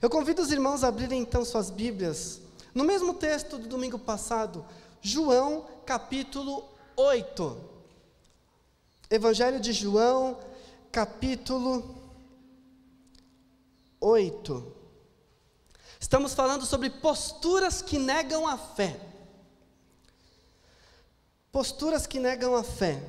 Eu convido os irmãos a abrirem então suas Bíblias, no mesmo texto do domingo passado, João capítulo 8. Evangelho de João, capítulo 8. Estamos falando sobre posturas que negam a fé. Posturas que negam a fé.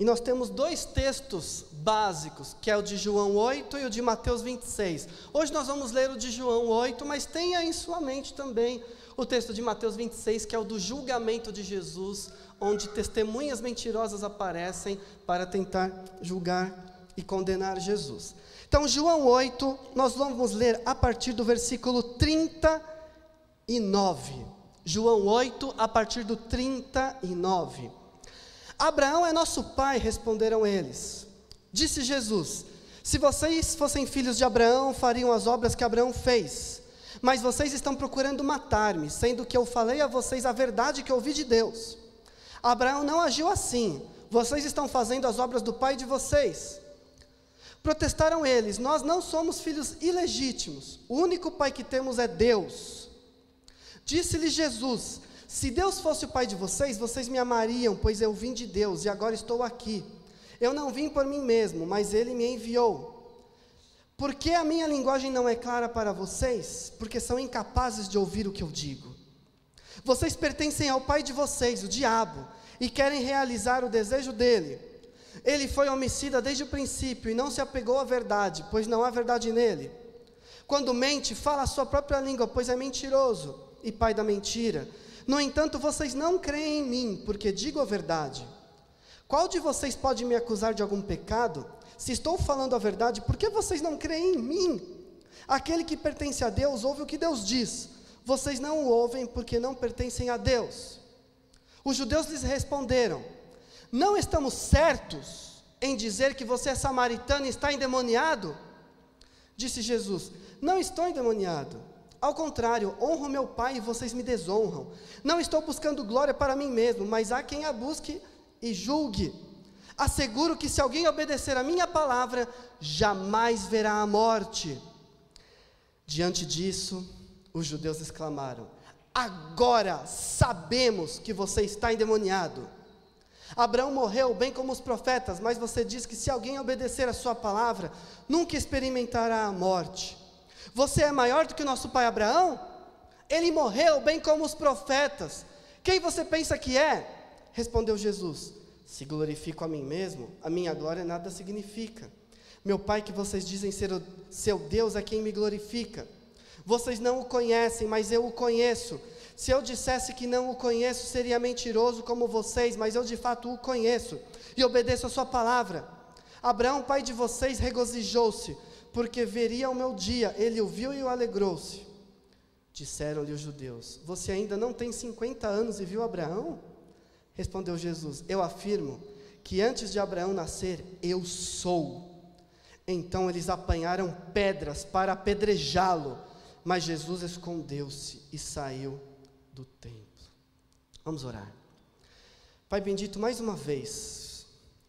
E nós temos dois textos básicos, que é o de João 8 e o de Mateus 26. Hoje nós vamos ler o de João 8, mas tenha em sua mente também o texto de Mateus 26, que é o do julgamento de Jesus, onde testemunhas mentirosas aparecem para tentar julgar e condenar Jesus. Então, João 8, nós vamos ler a partir do versículo 39. João 8, a partir do 39. Abraão é nosso pai, responderam eles. Disse Jesus: Se vocês fossem filhos de Abraão, fariam as obras que Abraão fez. Mas vocês estão procurando matar-me, sendo que eu falei a vocês a verdade que ouvi de Deus. Abraão não agiu assim. Vocês estão fazendo as obras do pai de vocês. Protestaram eles: Nós não somos filhos ilegítimos. O único pai que temos é Deus. Disse-lhe Jesus: Se Deus fosse o pai de vocês, vocês me amariam, pois eu vim de Deus e agora estou aqui. Eu não vim por mim mesmo, mas ele me enviou. Por que a minha linguagem não é clara para vocês? Porque são incapazes de ouvir o que eu digo. Vocês pertencem ao pai de vocês, o diabo, e querem realizar o desejo dele. Ele foi homicida desde o princípio e não se apegou à verdade, pois não há verdade nele. Quando mente, fala a sua própria língua, pois é mentiroso e pai da mentira. No entanto, vocês não creem em mim, porque digo a verdade. Qual de vocês pode me acusar de algum pecado? Se estou falando a verdade, por que vocês não creem em mim? Aquele que pertence a Deus ouve o que Deus diz. Vocês não o ouvem porque não pertencem a Deus. Os judeus lhes responderam: Não estamos certos em dizer que você é samaritano e está endemoniado? Disse Jesus: Não estou endemoniado. Ao contrário, honro meu Pai e vocês me desonram. Não estou buscando glória para mim mesmo, mas há quem a busque e julgue. Asseguro que se alguém obedecer a minha palavra, jamais verá a morte. Diante disso, os judeus exclamaram: Agora sabemos que você está endemoniado. Abraão morreu bem como os profetas, mas você diz que se alguém obedecer a sua palavra, nunca experimentará a morte. Você é maior do que o nosso pai Abraão? Ele morreu bem como os profetas. Quem você pensa que é? Respondeu Jesus: Se glorifico a mim mesmo, a minha glória nada significa. Meu Pai, que vocês dizem ser o seu Deus, é quem me glorifica. Vocês não o conhecem, mas eu o conheço. Se eu dissesse que não o conheço, seria mentiroso como vocês, mas eu de fato o conheço e obedeço a sua palavra. Abraão, pai de vocês, regozijou-se, porque veria o meu dia, ele o viu e o alegrou-se. Disseram-lhe os judeus: Você ainda não tem 50 anos e viu Abraão? Respondeu Jesus: Eu afirmo que antes de Abraão nascer, eu sou. Então eles apanharam pedras para apedrejá-lo. Mas Jesus escondeu-se e saiu do templo. Vamos orar. Pai bendito, mais uma vez,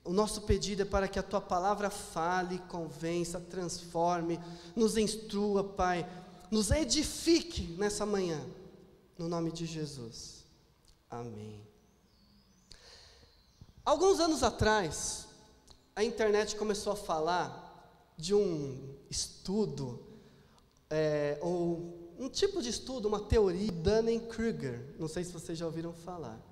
o nosso pedido é para que a tua palavra fale, convença, transforme, nos instrua, Pai, nos edifique nessa manhã, no nome de Jesus. Amém. Alguns anos atrás, a internet começou a falar de um estudo é, ou um tipo de estudo, uma teoria, Dunning-Kruger. Não sei se vocês já ouviram falar.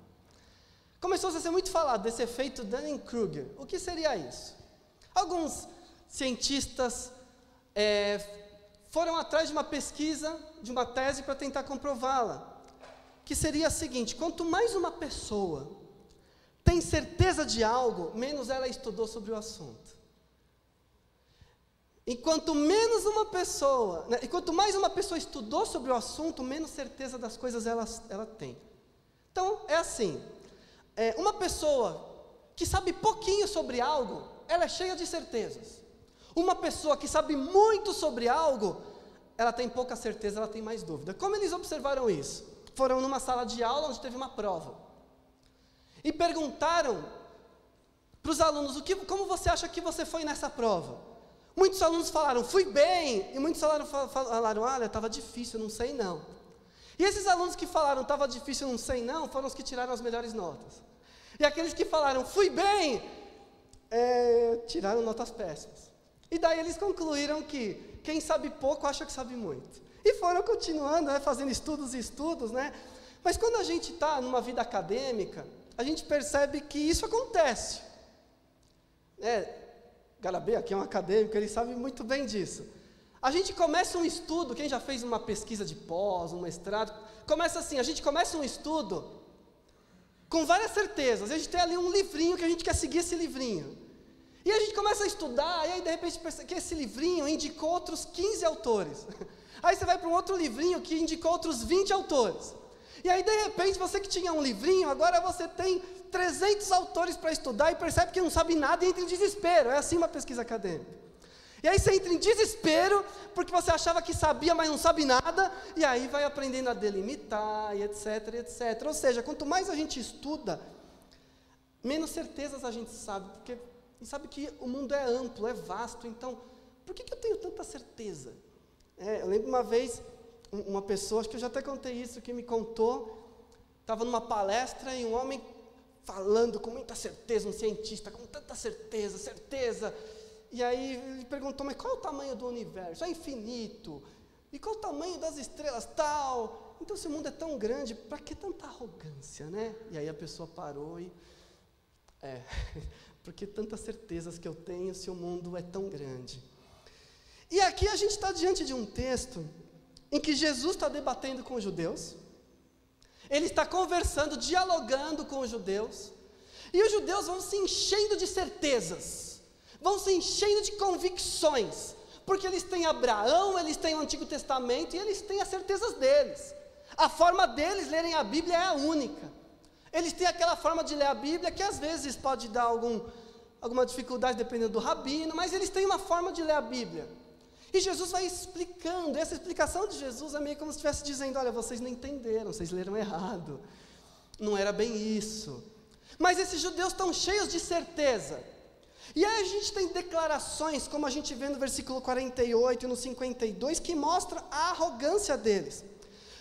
Começou a ser muito falado desse efeito Dunning-Kruger. O que seria isso? Alguns cientistas é, foram atrás de uma pesquisa, de uma tese para tentar comprová-la. Que seria a seguinte: quanto mais uma pessoa tem certeza de algo, menos ela estudou sobre o assunto. Enquanto menos uma pessoa, né, enquanto mais uma pessoa estudou sobre o assunto, menos certeza das coisas ela, ela tem. Então, é assim: é, uma pessoa que sabe pouquinho sobre algo, ela é cheia de certezas. Uma pessoa que sabe muito sobre algo, ela tem pouca certeza, ela tem mais dúvida. Como eles observaram isso? Foram numa sala de aula onde teve uma prova. E perguntaram para os alunos: o que, como você acha que você foi nessa prova? Muitos alunos falaram, fui bem, e muitos falaram, falaram olha, estava difícil, não sei não. E esses alunos que falaram, estava difícil, não sei não, foram os que tiraram as melhores notas. E aqueles que falaram, fui bem, é, tiraram notas péssimas. E daí eles concluíram que quem sabe pouco acha que sabe muito. E foram continuando, né, fazendo estudos e estudos, né? Mas quando a gente está numa vida acadêmica, a gente percebe que isso acontece. É, Garabê aqui é um acadêmico, ele sabe muito bem disso. A gente começa um estudo, quem já fez uma pesquisa de pós, um mestrado, começa assim, a gente começa um estudo com várias certezas. A gente tem ali um livrinho que a gente quer seguir esse livrinho. E a gente começa a estudar, e aí de repente percebe que esse livrinho indicou outros 15 autores. Aí você vai para um outro livrinho que indicou outros 20 autores. E aí, de repente, você que tinha um livrinho, agora você tem 300 autores para estudar e percebe que não sabe nada e entra em desespero. É assim uma pesquisa acadêmica. E aí você entra em desespero, porque você achava que sabia, mas não sabe nada, e aí vai aprendendo a delimitar, e etc, etc. Ou seja, quanto mais a gente estuda, menos certezas a gente sabe, porque gente sabe que o mundo é amplo, é vasto, então, por que, que eu tenho tanta certeza? É, eu lembro uma vez, uma pessoa, acho que eu já até contei isso, que me contou, estava numa palestra e um homem falando com muita certeza, um cientista, com tanta certeza, certeza. E aí ele perguntou, mas qual é o tamanho do universo? É infinito. E qual é o tamanho das estrelas? Tal. Então, se o mundo é tão grande, para que tanta arrogância, né? E aí a pessoa parou e. É, porque tantas certezas que eu tenho se o mundo é tão grande. E aqui a gente está diante de um texto em que Jesus está debatendo com os judeus, ele está conversando, dialogando com os judeus, e os judeus vão se enchendo de certezas, vão se enchendo de convicções, porque eles têm Abraão, eles têm o Antigo Testamento e eles têm as certezas deles. A forma deles lerem a Bíblia é a única. Eles têm aquela forma de ler a Bíblia que às vezes pode dar algum, alguma dificuldade dependendo do rabino, mas eles têm uma forma de ler a Bíblia. E Jesus vai explicando, essa explicação de Jesus é meio como se estivesse dizendo: olha, vocês não entenderam, vocês leram errado, não era bem isso. Mas esses judeus estão cheios de certeza. E aí a gente tem declarações, como a gente vê no versículo 48 e no 52, que mostra a arrogância deles.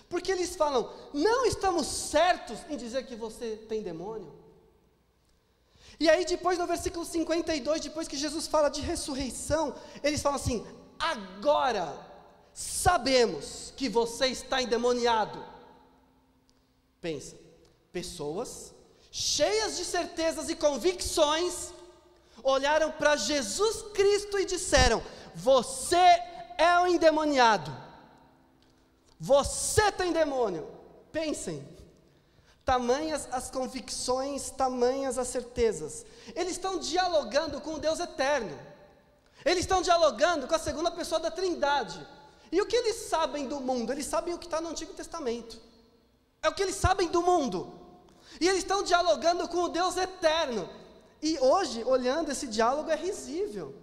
Porque eles falam: não estamos certos em dizer que você tem demônio. E aí, depois, no versículo 52, depois que Jesus fala de ressurreição, eles falam assim: agora sabemos que você está endemoniado. Pensa, pessoas cheias de certezas e convicções olharam para Jesus Cristo e disseram: Você é um endemoniado. Você tem demônio. Pensem, tamanhas as convicções, tamanhas as certezas. Eles estão dialogando com o Deus eterno. Eles estão dialogando com a segunda pessoa da Trindade. E o que eles sabem do mundo? Eles sabem o que está no Antigo Testamento. É o que eles sabem do mundo. E eles estão dialogando com o Deus eterno. E hoje, olhando esse diálogo, é risível.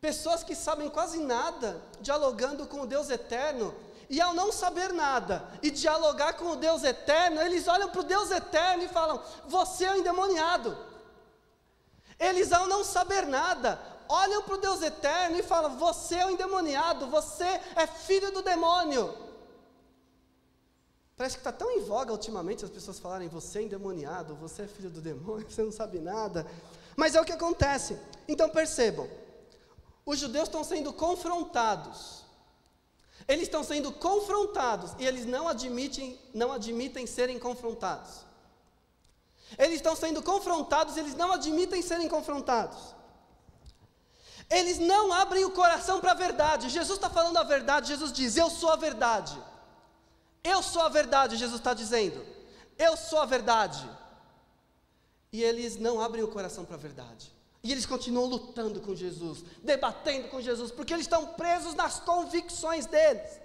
Pessoas que sabem quase nada, dialogando com o Deus eterno, e ao não saber nada e dialogar com o Deus eterno, eles olham para o Deus eterno e falam: Você é um endemoniado. Eles, ao não saber nada, olham para o Deus eterno e falam: Você é o endemoniado, você é filho do demônio. Parece que está tão em voga ultimamente as pessoas falarem: Você é endemoniado, você é filho do demônio, você não sabe nada. Mas é o que acontece. Então percebam: os judeus estão sendo confrontados. Eles estão sendo confrontados e eles não admitem, não admitem serem confrontados. Eles estão sendo confrontados e eles não admitem serem confrontados. Eles não abrem o coração para a verdade. Jesus está falando a verdade, Jesus diz: Eu sou a verdade. Eu sou a verdade, Jesus está dizendo. Eu sou a verdade. E eles não abrem o coração para a verdade. E eles continuam lutando com Jesus, debatendo com Jesus, porque eles estão presos nas convicções deles.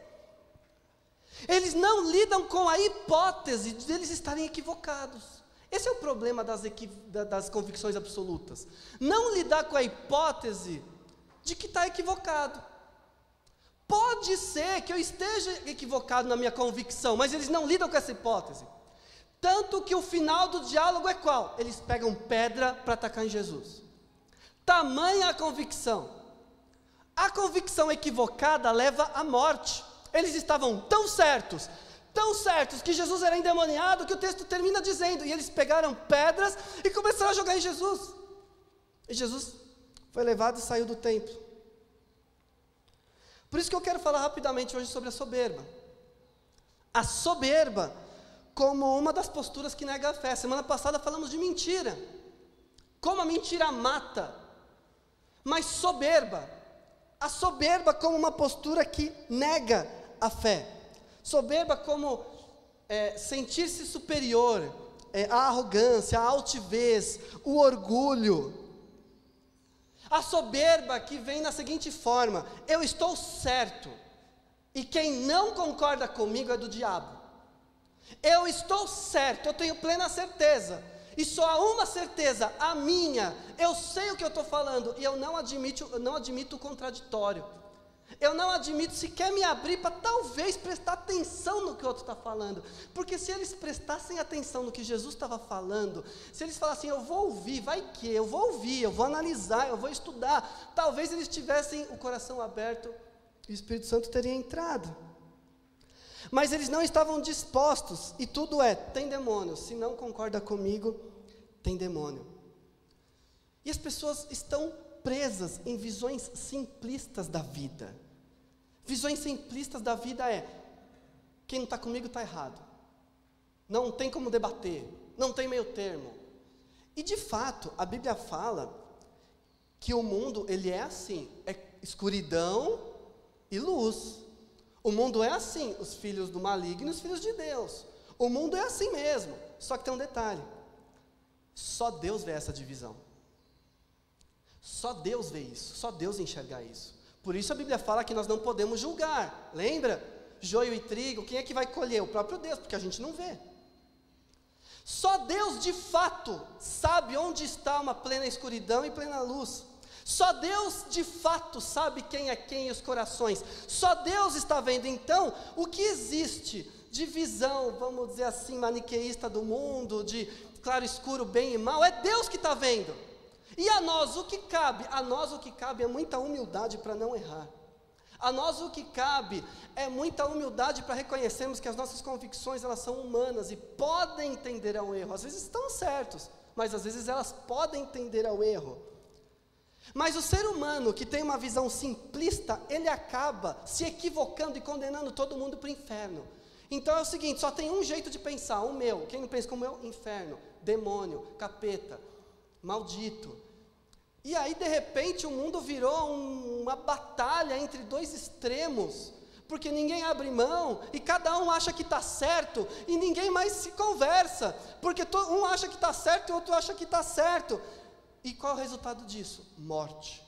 Eles não lidam com a hipótese de eles estarem equivocados. Esse é o problema das, das convicções absolutas. Não lidar com a hipótese de que está equivocado. Pode ser que eu esteja equivocado na minha convicção, mas eles não lidam com essa hipótese. Tanto que o final do diálogo é qual? Eles pegam pedra para atacar em Jesus. Tamanha a convicção. A convicção equivocada leva à morte. Eles estavam tão certos, tão certos que Jesus era endemoniado que o texto termina dizendo: e eles pegaram pedras e começaram a jogar em Jesus. E Jesus foi levado e saiu do templo. Por isso que eu quero falar rapidamente hoje sobre a soberba. A soberba como uma das posturas que nega a fé. Semana passada falamos de mentira. Como a mentira mata. Mas soberba. A soberba como uma postura que nega a fé. Soberba como é, sentir-se superior, é, a arrogância, a altivez, o orgulho. A soberba que vem na seguinte forma: eu estou certo, e quem não concorda comigo é do diabo. Eu estou certo, eu tenho plena certeza. E só há uma certeza, a minha. Eu sei o que eu estou falando e eu não admito, não admito o contraditório. Eu não admito sequer me abrir para talvez prestar atenção no que o outro está falando. Porque se eles prestassem atenção no que Jesus estava falando, se eles falassem, eu vou ouvir, vai que, eu vou ouvir, eu vou analisar, eu vou estudar, talvez eles tivessem o coração aberto e o Espírito Santo teria entrado. Mas eles não estavam dispostos, e tudo é: tem demônio, se não concorda comigo, tem demônio. E as pessoas estão presas em visões simplistas da vida. Visões simplistas da vida é: quem não está comigo está errado. Não tem como debater, não tem meio termo. E de fato, a Bíblia fala que o mundo ele é assim, é escuridão e luz. O mundo é assim, os filhos do maligno e os filhos de Deus. O mundo é assim mesmo, só que tem um detalhe: só Deus vê essa divisão. Só Deus vê isso, só Deus enxerga isso. Por isso a Bíblia fala que nós não podemos julgar. Lembra? Joio e trigo, quem é que vai colher? O próprio Deus, porque a gente não vê. Só Deus de fato sabe onde está uma plena escuridão e plena luz. Só Deus de fato sabe quem é quem e os corações. Só Deus está vendo. Então, o que existe de visão, vamos dizer assim, maniqueísta do mundo, de claro escuro, bem e mal, é Deus que está vendo. E a nós o que cabe? A nós o que cabe é muita humildade para não errar. A nós o que cabe é muita humildade para reconhecermos que as nossas convicções elas são humanas e podem tender ao erro. Às vezes estão certos, mas às vezes elas podem tender ao erro. Mas o ser humano que tem uma visão simplista, ele acaba se equivocando e condenando todo mundo para o inferno. Então é o seguinte: só tem um jeito de pensar, o meu. Quem não pensa como eu? Inferno, demônio, capeta, maldito. E aí, de repente, o mundo virou um, uma batalha entre dois extremos, porque ninguém abre mão e cada um acha que está certo e ninguém mais se conversa, porque um acha que está certo e o outro acha que está certo. E qual é o resultado disso? Morte,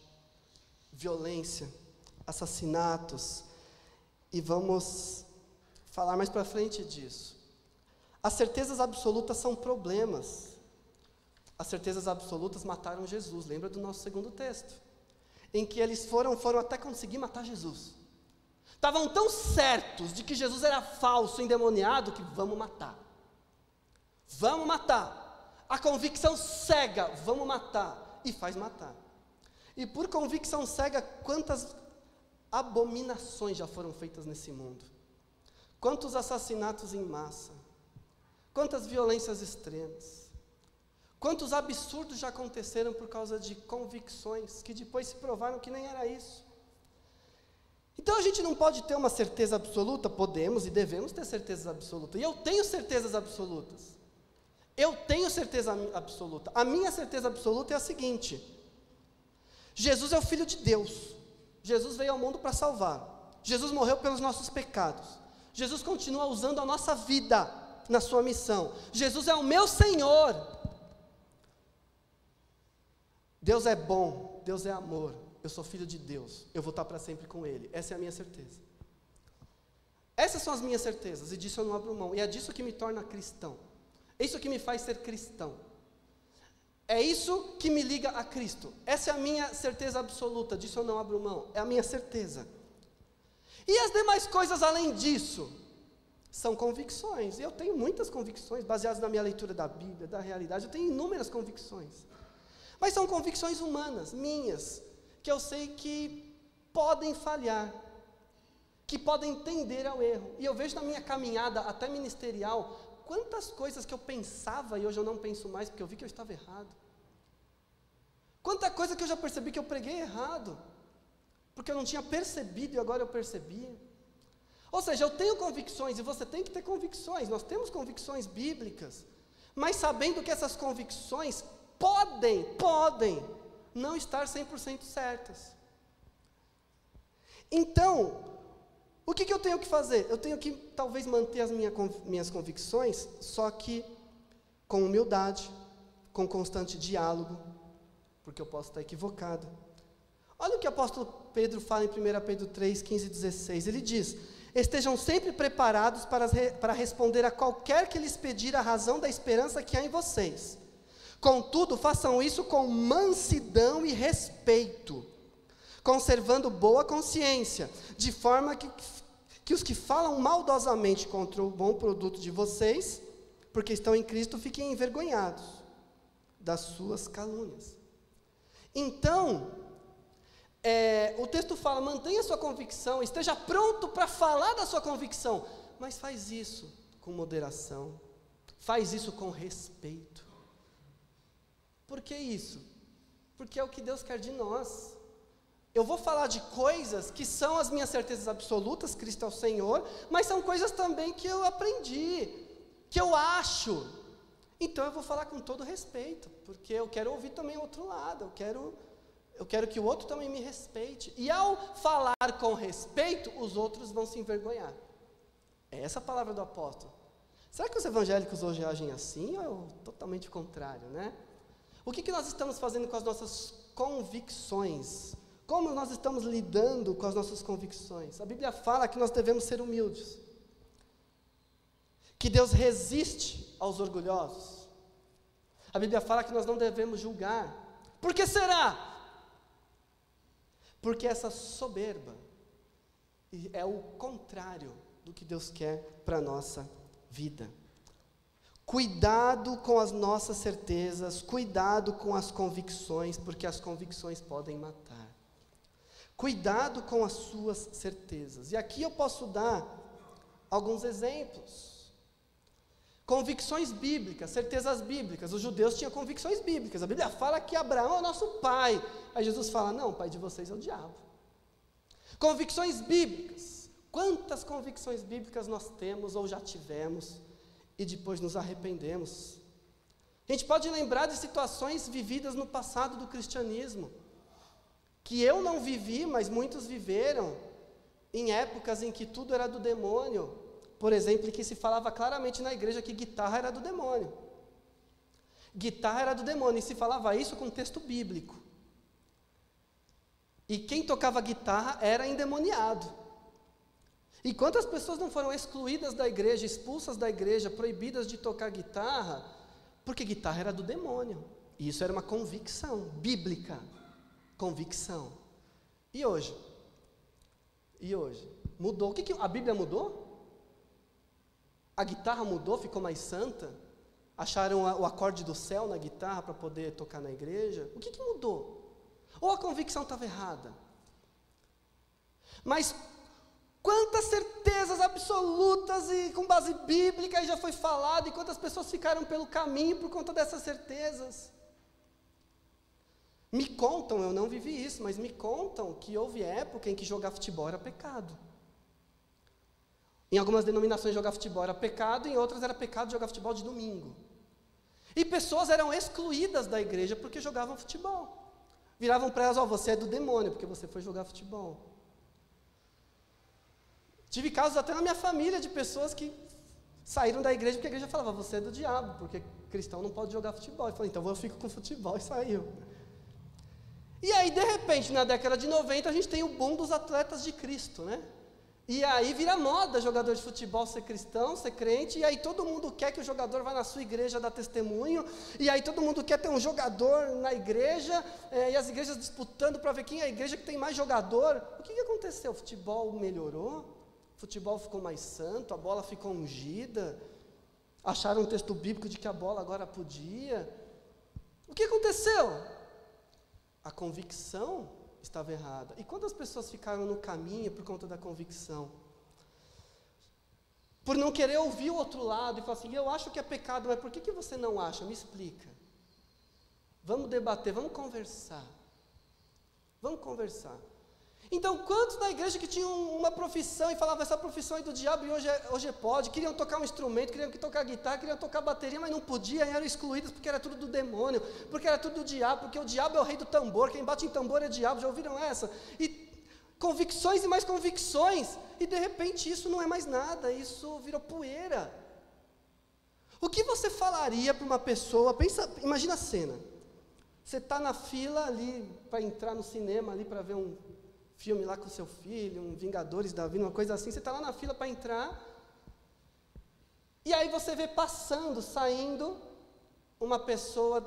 violência, assassinatos. E vamos falar mais para frente disso. As certezas absolutas são problemas. As certezas absolutas mataram Jesus. Lembra do nosso segundo texto? Em que eles foram, foram até conseguir matar Jesus. Estavam tão certos de que Jesus era falso, endemoniado, que vamos matar. Vamos matar a convicção cega, vamos matar, e faz matar. E por convicção cega, quantas abominações já foram feitas nesse mundo? Quantos assassinatos em massa? Quantas violências extremas? Quantos absurdos já aconteceram por causa de convicções que depois se provaram que nem era isso? Então a gente não pode ter uma certeza absoluta, podemos e devemos ter certezas absolutas. E eu tenho certezas absolutas. Eu tenho certeza absoluta. A minha certeza absoluta é a seguinte: Jesus é o Filho de Deus. Jesus veio ao mundo para salvar. Jesus morreu pelos nossos pecados. Jesus continua usando a nossa vida na sua missão. Jesus é o meu Senhor. Deus é bom, Deus é amor. Eu sou filho de Deus. Eu vou estar para sempre com Ele. Essa é a minha certeza. Essas são as minhas certezas, e disso eu não abro mão. E é disso que me torna cristão. É isso que me faz ser cristão. É isso que me liga a Cristo. Essa é a minha certeza absoluta, disso eu não abro mão. É a minha certeza. E as demais coisas além disso? São convicções. Eu tenho muitas convicções baseadas na minha leitura da Bíblia, da realidade. Eu tenho inúmeras convicções. Mas são convicções humanas, minhas, que eu sei que podem falhar, que podem tender ao erro. E eu vejo na minha caminhada até ministerial, quantas coisas que eu pensava e hoje eu não penso mais porque eu vi que eu estava errado. Quanta coisa que eu já percebi que eu preguei errado, porque eu não tinha percebido e agora eu percebi. Ou seja, eu tenho convicções e você tem que ter convicções, nós temos convicções bíblicas, mas sabendo que essas convicções podem, podem não estar 100% certas. Então, o que, que, eu tenho que fazer? Eu tenho que talvez manter as minha, minhas convicções, só que com humildade, com constante diálogo, porque eu posso estar equivocado. Olha o que o apóstolo Pedro fala em 1 Pedro 3, 15 e 16. Ele diz: Estejam sempre preparados para, para responder a qualquer que lhes pedir a razão da esperança que há em vocês. Contudo, façam isso com mansidão e respeito conservando boa consciência, de forma que, que os que falam maldosamente contra o bom produto de vocês, porque estão em Cristo, fiquem envergonhados das suas calúnias. Então, é, o texto fala: mantenha sua convicção, esteja pronto para falar da sua convicção, mas faz isso com moderação, faz isso com respeito. Por que isso? Porque é o que Deus quer de nós. Eu vou falar de coisas que são as minhas certezas absolutas, Cristo é o Senhor, mas são coisas também que eu aprendi, que eu acho. Então eu vou falar com todo respeito, porque eu quero ouvir também o outro lado, eu quero, eu quero que o outro também me respeite. E ao falar com respeito, os outros vão se envergonhar. É essa a palavra do apóstolo. Será que os evangélicos hoje agem assim ou é totalmente contrário, né? O que, que nós estamos fazendo com as nossas convicções? Como nós estamos lidando com as nossas convicções? A Bíblia fala que nós devemos ser humildes, que Deus resiste aos orgulhosos. A Bíblia fala que nós não devemos julgar. Por que será? Porque essa soberba é o contrário do que Deus quer para a nossa vida. Cuidado com as nossas certezas, cuidado com as convicções, porque as convicções podem matar. Cuidado com as suas certezas. E aqui eu posso dar alguns exemplos. Convicções bíblicas, certezas bíblicas. Os judeus tinham convicções bíblicas. A Bíblia fala que Abraão é nosso pai. Aí Jesus fala: Não, o pai de vocês é o diabo. Convicções bíblicas. Quantas convicções bíblicas nós temos ou já tivemos e depois nos arrependemos? A gente pode lembrar de situações vividas no passado do cristianismo que eu não vivi, mas muitos viveram, em épocas em que tudo era do demônio. Por exemplo, que se falava claramente na igreja que guitarra era do demônio. Guitarra era do demônio, e se falava isso com texto bíblico. E quem tocava guitarra era endemoniado. E quantas pessoas não foram excluídas da igreja, expulsas da igreja, proibidas de tocar guitarra, porque guitarra era do demônio. E isso era uma convicção bíblica convicção. E hoje? E hoje? Mudou. O que, que a Bíblia mudou? A guitarra mudou, ficou mais santa? Acharam o acorde do céu na guitarra para poder tocar na igreja? O que, que mudou? Ou a convicção estava errada? Mas quantas certezas absolutas e com base bíblica já foi falado, e quantas pessoas ficaram pelo caminho por conta dessas certezas? Me contam, eu não vivi isso, mas me contam que houve época em que jogar futebol era pecado. Em algumas denominações jogar futebol era pecado, em outras era pecado jogar futebol de domingo. E pessoas eram excluídas da igreja porque jogavam futebol. Viravam para elas, ó, oh, você é do demônio porque você foi jogar futebol. Tive casos até na minha família de pessoas que saíram da igreja porque a igreja falava, você é do diabo, porque cristão não pode jogar futebol. Eu falei, então eu fico com futebol e saiu. E aí, de repente, na década de 90, a gente tem o boom dos atletas de Cristo, né? E aí vira moda jogador de futebol ser cristão, ser crente, e aí todo mundo quer que o jogador vá na sua igreja dar testemunho, e aí todo mundo quer ter um jogador na igreja, é, e as igrejas disputando para ver quem é a igreja que tem mais jogador. O que, que aconteceu? O futebol melhorou? O futebol ficou mais santo, a bola ficou ungida, acharam um texto bíblico de que a bola agora podia. O que aconteceu? a convicção estava errada. E quantas pessoas ficaram no caminho por conta da convicção? Por não querer ouvir o outro lado e falar assim: eu acho que é pecado, mas por que, que você não acha? Me explica. Vamos debater, vamos conversar. Vamos conversar. Então, quantos na igreja que tinham uma profissão e falavam essa profissão é do diabo e hoje, é, hoje pode, queriam tocar um instrumento, queriam tocar guitarra, queriam tocar bateria, mas não podiam eram excluídos porque era tudo do demônio, porque era tudo do diabo, porque o diabo é o rei do tambor, quem bate em tambor é diabo, já ouviram essa? E convicções e mais convicções, e de repente isso não é mais nada, isso virou poeira. O que você falaria para uma pessoa, pensa, imagina a cena, você está na fila ali para entrar no cinema ali para ver um filme lá com seu filho, um Vingadores da Vida, uma coisa assim, você está lá na fila para entrar, e aí você vê passando, saindo, uma pessoa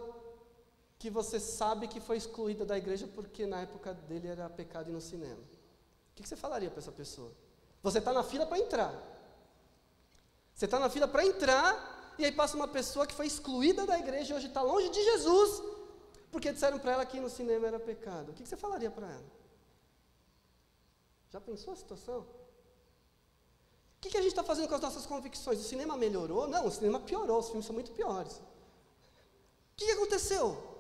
que você sabe que foi excluída da igreja porque na época dele era pecado ir no cinema. O que você falaria para essa pessoa? Você está na fila para entrar. Você está na fila para entrar, e aí passa uma pessoa que foi excluída da igreja e hoje está longe de Jesus, porque disseram para ela que ir no cinema era pecado. O que você falaria para ela? Já pensou a situação? O que, que a gente está fazendo com as nossas convicções? O cinema melhorou? Não, o cinema piorou, os filmes são muito piores. O que, que aconteceu?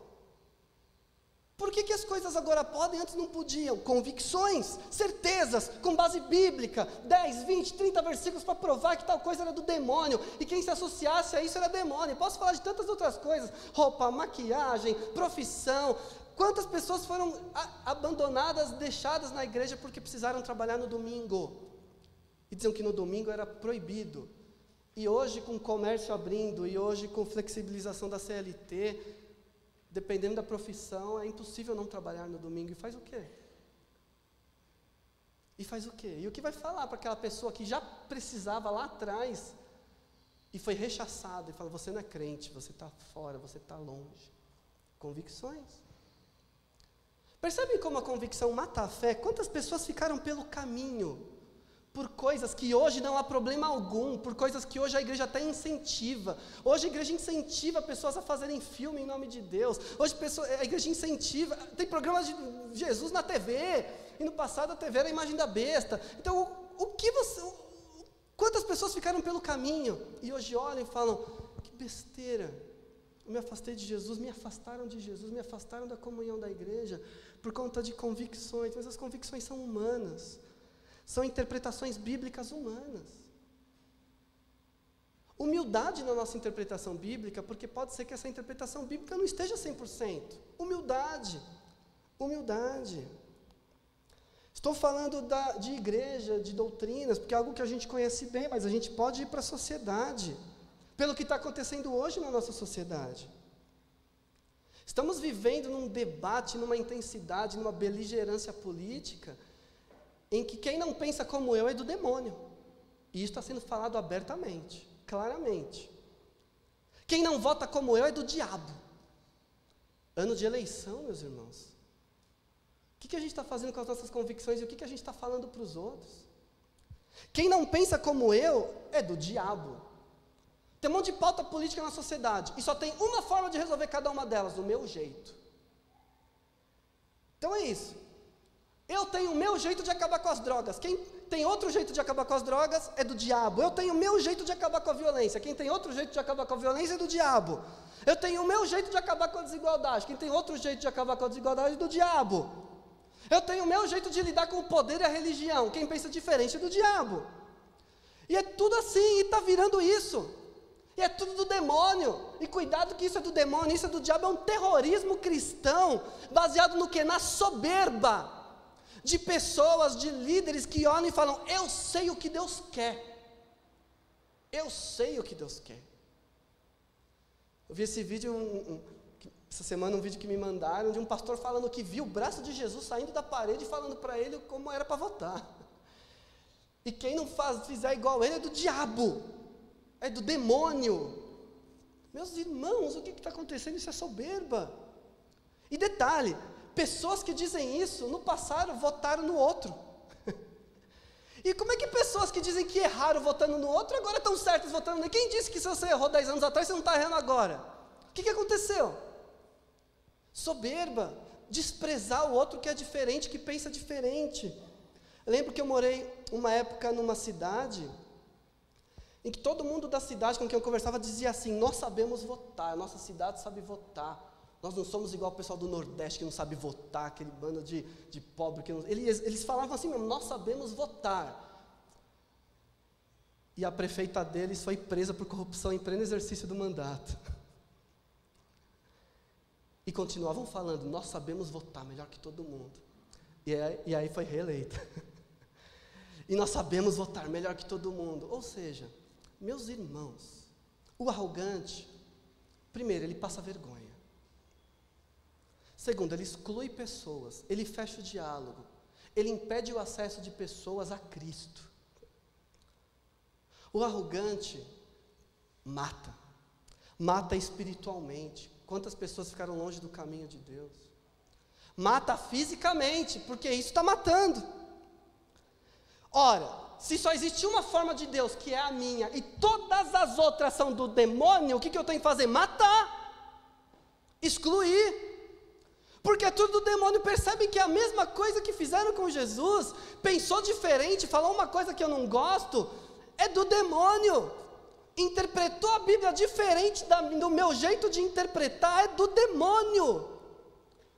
Por que, que as coisas agora podem antes não podiam? Convicções, certezas, com base bíblica, 10, 20, 30 versículos para provar que tal coisa era do demônio, e quem se associasse a isso era demônio. Posso falar de tantas outras coisas: roupa, maquiagem, profissão, Quantas pessoas foram abandonadas, deixadas na igreja porque precisaram trabalhar no domingo? E diziam que no domingo era proibido. E hoje, com o comércio abrindo, e hoje com flexibilização da CLT, dependendo da profissão, é impossível não trabalhar no domingo. E faz o quê? E faz o quê? E o que vai falar para aquela pessoa que já precisava lá atrás e foi rechaçada e fala: Você não é crente, você está fora, você está longe. Convicções. Percebe como a convicção mata a fé? Quantas pessoas ficaram pelo caminho por coisas que hoje não há problema algum, por coisas que hoje a igreja até incentiva. Hoje a igreja incentiva pessoas a fazerem filme em nome de Deus. Hoje a igreja incentiva, tem programas de Jesus na TV, e no passado a TV era a imagem da besta. Então, o, o que você. Quantas pessoas ficaram pelo caminho e hoje olham e falam: que besteira, eu me afastei de Jesus, me afastaram de Jesus, me afastaram da comunhão da igreja por conta de convicções, mas as convicções são humanas, são interpretações bíblicas humanas. Humildade na nossa interpretação bíblica, porque pode ser que essa interpretação bíblica não esteja 100%. Humildade, humildade. Estou falando da, de igreja, de doutrinas, porque é algo que a gente conhece bem, mas a gente pode ir para a sociedade, pelo que está acontecendo hoje na nossa sociedade. Estamos vivendo num debate, numa intensidade, numa beligerância política, em que quem não pensa como eu é do demônio. E isso está sendo falado abertamente, claramente. Quem não vota como eu é do diabo. Ano de eleição, meus irmãos. O que, que a gente está fazendo com as nossas convicções e o que, que a gente está falando para os outros? Quem não pensa como eu é do diabo. Tem um monte de pauta política na sociedade. E só tem uma forma de resolver cada uma delas, do meu jeito. Então é isso. Eu tenho o meu jeito de acabar com as drogas. Quem tem outro jeito de acabar com as drogas é do diabo. Eu tenho o meu jeito de acabar com a violência. Quem tem outro jeito de acabar com a violência é do diabo. Eu tenho o meu jeito de acabar com a desigualdade. Quem tem outro jeito de acabar com a desigualdade é do diabo. Eu tenho o meu jeito de lidar com o poder e a religião. Quem pensa diferente é do diabo. E é tudo assim, e está virando isso. E é tudo do demônio. E cuidado que isso é do demônio, isso é do diabo, é um terrorismo cristão, baseado no que? Na soberba de pessoas, de líderes que olham e falam: Eu sei o que Deus quer. Eu sei o que Deus quer. Eu vi esse vídeo, um, um, essa semana, um vídeo que me mandaram de um pastor falando que viu o braço de Jesus saindo da parede e falando para ele como era para votar. E quem não faz, fizer igual ele é do diabo é do demônio. Meus irmãos, o que está acontecendo? Isso é soberba. E detalhe: pessoas que dizem isso no passado votaram no outro. e como é que pessoas que dizem que erraram votando no outro agora estão certas votando no Quem disse que se você errou 10 anos atrás, você não está errando agora? O que, que aconteceu? Soberba, desprezar o outro que é diferente, que pensa diferente. Eu lembro que eu morei uma época numa cidade em que todo mundo da cidade com quem eu conversava dizia assim: Nós sabemos votar, nossa cidade sabe votar. Nós não somos igual o pessoal do Nordeste que não sabe votar, aquele bando de, de pobre que não. Eles, eles falavam assim Nós sabemos votar. E a prefeita deles foi presa por corrupção em pleno exercício do mandato. E continuavam falando: Nós sabemos votar melhor que todo mundo. E aí, e aí foi reeleita. e nós sabemos votar melhor que todo mundo. Ou seja, meus irmãos, o arrogante, primeiro, ele passa vergonha. Segundo, ele exclui pessoas, ele fecha o diálogo, ele impede o acesso de pessoas a Cristo. O arrogante mata, mata espiritualmente. Quantas pessoas ficaram longe do caminho de Deus? Mata fisicamente, porque isso está matando. Ora, se só existe uma forma de Deus, que é a minha, e todas as outras são do demônio, o que, que eu tenho que fazer? Matar, excluir. Porque tudo do demônio percebe que é a mesma coisa que fizeram com Jesus, pensou diferente, falou uma coisa que eu não gosto, é do demônio. Interpretou a Bíblia diferente da, do meu jeito de interpretar, é do demônio,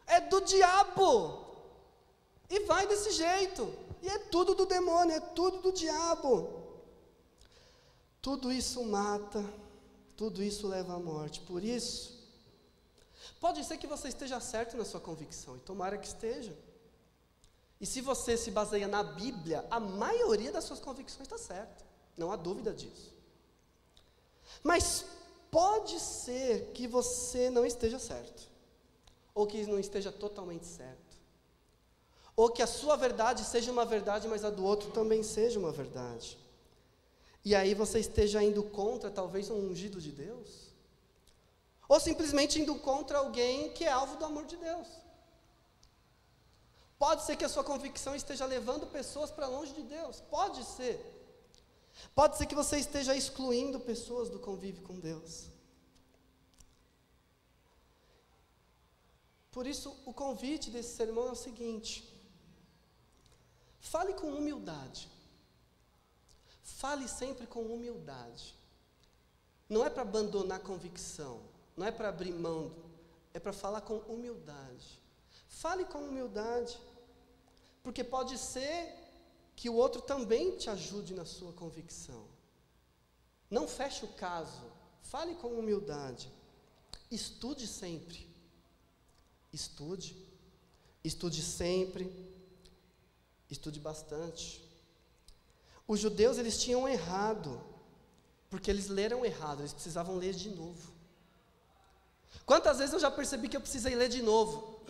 é do diabo. E vai desse jeito. E é tudo do demônio, é tudo do diabo. Tudo isso mata, tudo isso leva à morte. Por isso, pode ser que você esteja certo na sua convicção, e tomara que esteja. E se você se baseia na Bíblia, a maioria das suas convicções está certa, não há dúvida disso. Mas pode ser que você não esteja certo, ou que não esteja totalmente certo. Ou que a sua verdade seja uma verdade, mas a do outro também seja uma verdade. E aí você esteja indo contra talvez um ungido de Deus. Ou simplesmente indo contra alguém que é alvo do amor de Deus. Pode ser que a sua convicção esteja levando pessoas para longe de Deus. Pode ser. Pode ser que você esteja excluindo pessoas do convívio com Deus. Por isso, o convite desse sermão é o seguinte: Fale com humildade. Fale sempre com humildade. Não é para abandonar convicção, não é para abrir mão, é para falar com humildade. Fale com humildade, porque pode ser que o outro também te ajude na sua convicção. Não feche o caso, fale com humildade. Estude sempre. Estude. Estude sempre Estude bastante. Os judeus eles tinham errado, porque eles leram errado, eles precisavam ler de novo. Quantas vezes eu já percebi que eu precisei ler de novo?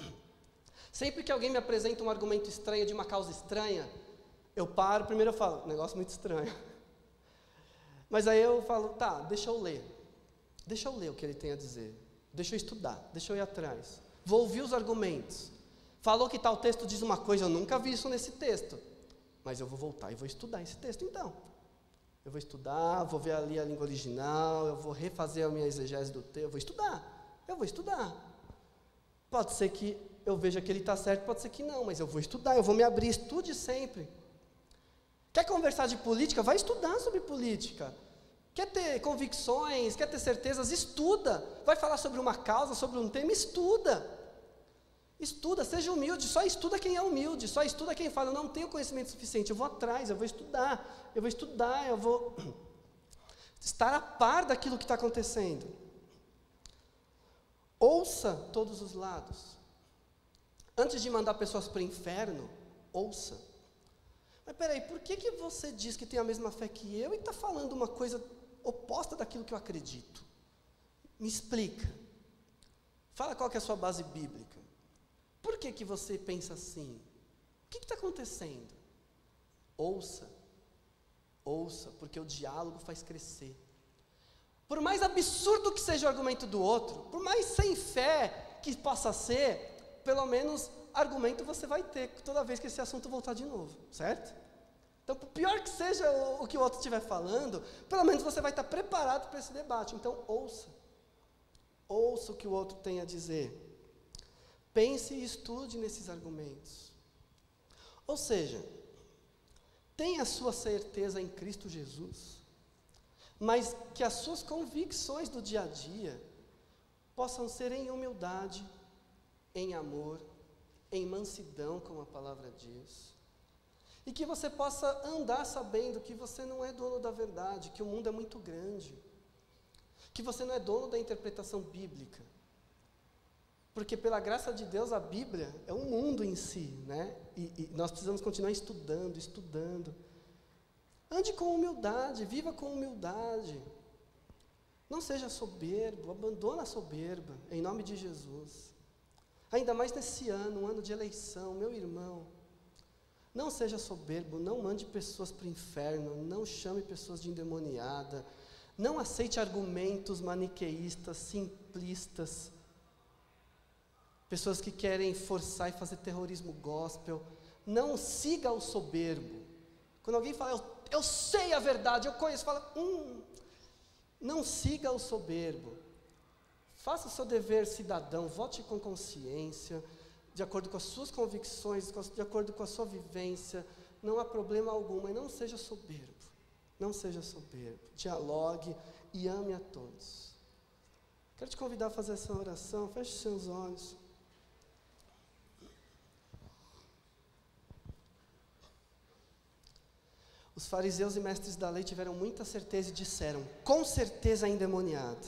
Sempre que alguém me apresenta um argumento estranho de uma causa estranha, eu paro, primeiro eu falo, negócio muito estranho. Mas aí eu falo, tá, deixa eu ler. Deixa eu ler o que ele tem a dizer. Deixa eu estudar, deixa eu ir atrás. Vou ouvir os argumentos. Falou que tal texto diz uma coisa, eu nunca vi isso nesse texto. Mas eu vou voltar e vou estudar esse texto então. Eu vou estudar, vou ver ali a língua original, eu vou refazer a minha exegese do texto, eu vou estudar. Eu vou estudar. Pode ser que eu veja que ele está certo, pode ser que não, mas eu vou estudar, eu vou me abrir, estude sempre. Quer conversar de política? Vai estudar sobre política. Quer ter convicções, quer ter certezas? Estuda. Vai falar sobre uma causa, sobre um tema? Estuda. Estuda, seja humilde, só estuda quem é humilde, só estuda quem fala, eu não tenho conhecimento suficiente, eu vou atrás, eu vou estudar, eu vou estudar, eu vou estar a par daquilo que está acontecendo. Ouça todos os lados. Antes de mandar pessoas para o inferno, ouça. Mas peraí, por que, que você diz que tem a mesma fé que eu e está falando uma coisa oposta daquilo que eu acredito? Me explica. Fala qual é a sua base bíblica. Por que, que você pensa assim? O que está acontecendo? Ouça, ouça, porque o diálogo faz crescer. Por mais absurdo que seja o argumento do outro, por mais sem fé que possa ser, pelo menos argumento você vai ter toda vez que esse assunto voltar de novo, certo? Então, por pior que seja o, o que o outro estiver falando, pelo menos você vai estar preparado para esse debate. Então, ouça. Ouça o que o outro tem a dizer. Pense e estude nesses argumentos. Ou seja, tenha a sua certeza em Cristo Jesus, mas que as suas convicções do dia a dia possam ser em humildade, em amor, em mansidão, como a palavra diz. E que você possa andar sabendo que você não é dono da verdade, que o mundo é muito grande, que você não é dono da interpretação bíblica. Porque, pela graça de Deus, a Bíblia é um mundo em si, né? E, e nós precisamos continuar estudando, estudando. Ande com humildade, viva com humildade. Não seja soberbo, abandona a soberba, em nome de Jesus. Ainda mais nesse ano, um ano de eleição, meu irmão. Não seja soberbo, não mande pessoas para o inferno, não chame pessoas de endemoniada, não aceite argumentos maniqueístas, simplistas, pessoas que querem forçar e fazer terrorismo gospel. Não siga o soberbo. Quando alguém fala, eu, eu sei a verdade, eu conheço, fala, hum, não siga o soberbo. Faça o seu dever cidadão, vote com consciência, de acordo com as suas convicções, de acordo com a sua vivência. Não há problema algum, mas não seja soberbo. Não seja soberbo. Dialogue e ame a todos. Quero te convidar a fazer essa oração. Feche seus olhos. Os fariseus e mestres da lei tiveram muita certeza e disseram: com certeza é endemoniado.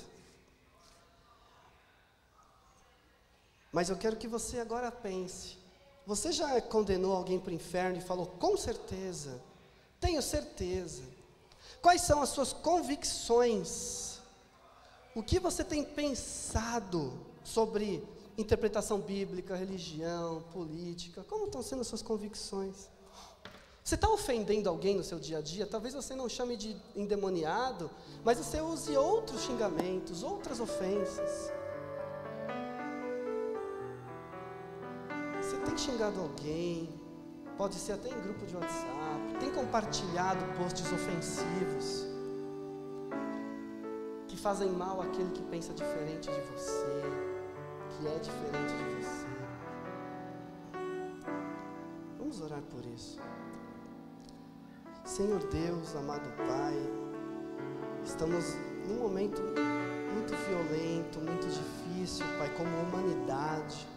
Mas eu quero que você agora pense. Você já condenou alguém para o inferno e falou, com certeza, tenho certeza. Quais são as suas convicções? O que você tem pensado sobre interpretação bíblica, religião, política? Como estão sendo as suas convicções? Você está ofendendo alguém no seu dia a dia? Talvez você não chame de endemoniado, mas você use outros xingamentos, outras ofensas. tem xingado alguém, pode ser até em grupo de WhatsApp, tem compartilhado posts ofensivos que fazem mal àquele que pensa diferente de você, que é diferente de você. Vamos orar por isso. Senhor Deus, amado Pai, estamos num momento muito violento, muito difícil, Pai, como humanidade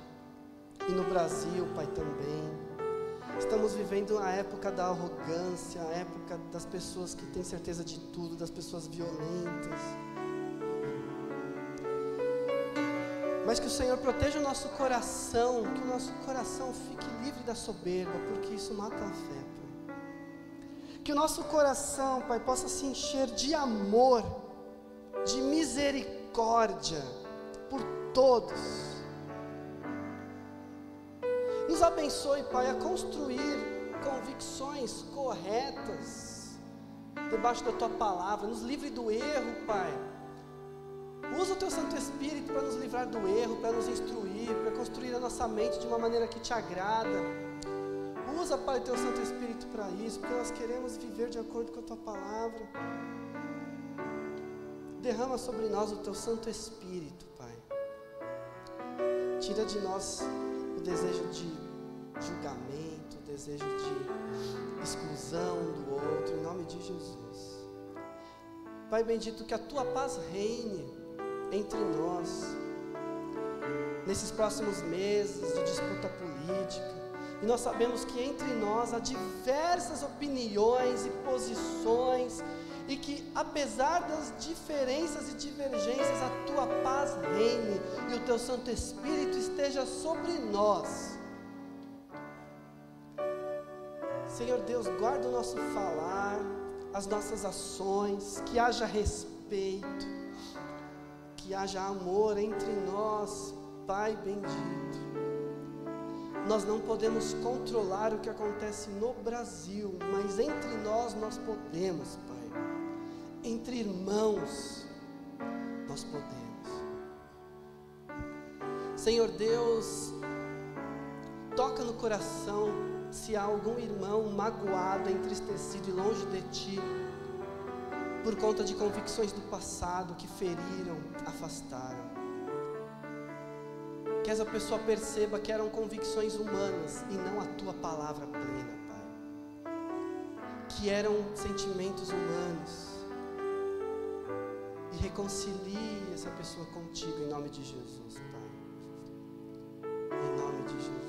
e no Brasil, Pai, também. Estamos vivendo a época da arrogância, a época das pessoas que têm certeza de tudo, das pessoas violentas. Mas que o Senhor proteja o nosso coração, que o nosso coração fique livre da soberba, porque isso mata a fé. Que o nosso coração, Pai, possa se encher de amor, de misericórdia por todos nos abençoe, Pai, a construir convicções corretas debaixo da tua palavra. Nos livre do erro, Pai. Usa o teu Santo Espírito para nos livrar do erro, para nos instruir, para construir a nossa mente de uma maneira que te agrada. Usa, Pai, teu Santo Espírito para isso, porque nós queremos viver de acordo com a tua palavra. Derrama sobre nós o teu Santo Espírito, Pai. Tira de nós o desejo de julgamento, o desejo de exclusão do outro, em nome de Jesus. Pai bendito, que a tua paz reine entre nós, nesses próximos meses de disputa política. E nós sabemos que entre nós há diversas opiniões e posições e que, apesar das diferenças e divergências, a tua paz reine e o teu Santo Espírito esteja sobre nós. Senhor Deus, guarda o nosso falar, as nossas ações, que haja respeito, que haja amor entre nós, Pai bendito. Nós não podemos controlar o que acontece no Brasil, mas entre nós nós podemos, entre irmãos, nós podemos. Senhor Deus, toca no coração se há algum irmão magoado, entristecido e longe de Ti, por conta de convicções do passado que feriram, afastaram que essa pessoa perceba que eram convicções humanas e não a tua palavra plena, Pai. Que eram sentimentos humanos. E reconcilie essa pessoa contigo em nome de Jesus, Pai. Em nome de Jesus.